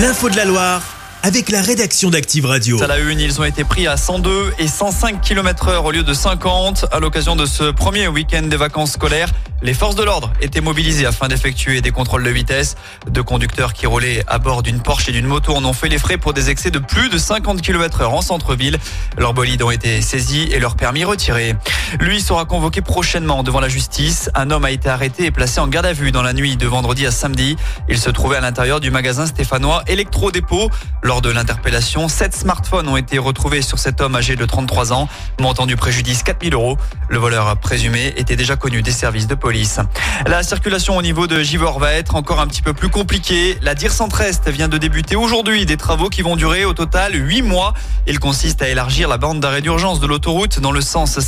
L'info de la Loire avec la rédaction d'Active Radio. À la une, ils ont été pris à 102 et 105 km heure au lieu de 50 à l'occasion de ce premier week-end des vacances scolaires. Les forces de l'ordre étaient mobilisées afin d'effectuer des contrôles de vitesse. Deux conducteurs qui roulaient à bord d'une Porsche et d'une moto en ont fait les frais pour des excès de plus de 50 km heure en centre-ville. Leurs bolides ont été saisis et leur permis retirés. Lui sera convoqué prochainement devant la justice. Un homme a été arrêté et placé en garde à vue dans la nuit de vendredi à samedi. Il se trouvait à l'intérieur du magasin stéphanois Electro Dépôt. Lors de l'interpellation, sept smartphones ont été retrouvés sur cet homme âgé de 33 ans. Montant du préjudice 4000 euros. Le voleur présumé était déjà connu des services de police. La circulation au niveau de Givor va être encore un petit peu plus compliquée. La DIR Centre-Est vient de débuter aujourd'hui des travaux qui vont durer au total 8 mois. Il consiste à élargir la bande d'arrêt d'urgence de l'autoroute dans le sens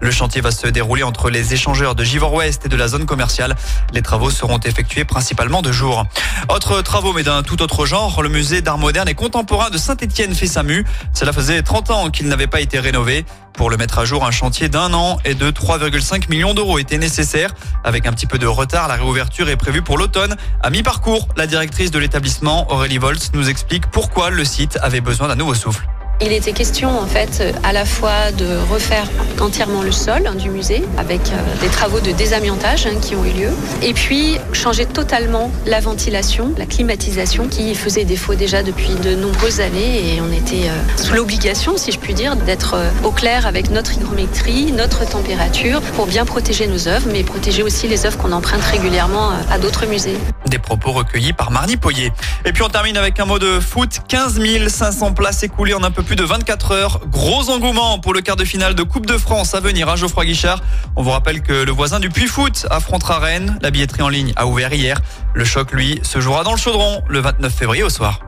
Le chantier va se dérouler entre les échangeurs de Givor-Ouest et de la zone commerciale. Les travaux seront effectués principalement de jour. Autres travaux, mais d'un tout autre genre, le musée d'art moderne et contemporain de Saint-Étienne fait sa mue. Cela faisait 30 ans qu'il n'avait pas été rénové. Pour le mettre à jour, un chantier d'un an et de 3,5 millions d'euros était nécessaire. Avec un petit peu de retard, la réouverture est prévue pour l'automne. À mi-parcours, la directrice de l'établissement, Aurélie Volz, nous explique pourquoi le site avait besoin d'un nouveau souffle. Il était question en fait à la fois de refaire entièrement le sol hein, du musée avec euh, des travaux de désamiantage hein, qui ont eu lieu et puis changer totalement la ventilation, la climatisation qui faisait défaut déjà depuis de nombreuses années et on était euh, sous l'obligation si je puis dire d'être euh, au clair avec notre hygrométrie, notre température pour bien protéger nos œuvres mais protéger aussi les œuvres qu'on emprunte régulièrement à d'autres musées. Des propos recueillis par Marnie Poyer. Et puis on termine avec un mot de foot. 15 500 places écoulées en un peu plus de 24 heures. Gros engouement pour le quart de finale de Coupe de France à venir à Geoffroy Guichard. On vous rappelle que le voisin du Puy Foot affrontera Rennes. La billetterie en ligne a ouvert hier. Le choc, lui, se jouera dans le chaudron le 29 février au soir.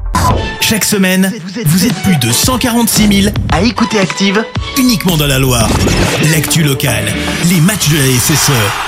Chaque semaine, vous êtes plus de 146 000 à écouter Active uniquement dans la Loire. L'actu locale, les matchs de la SSE,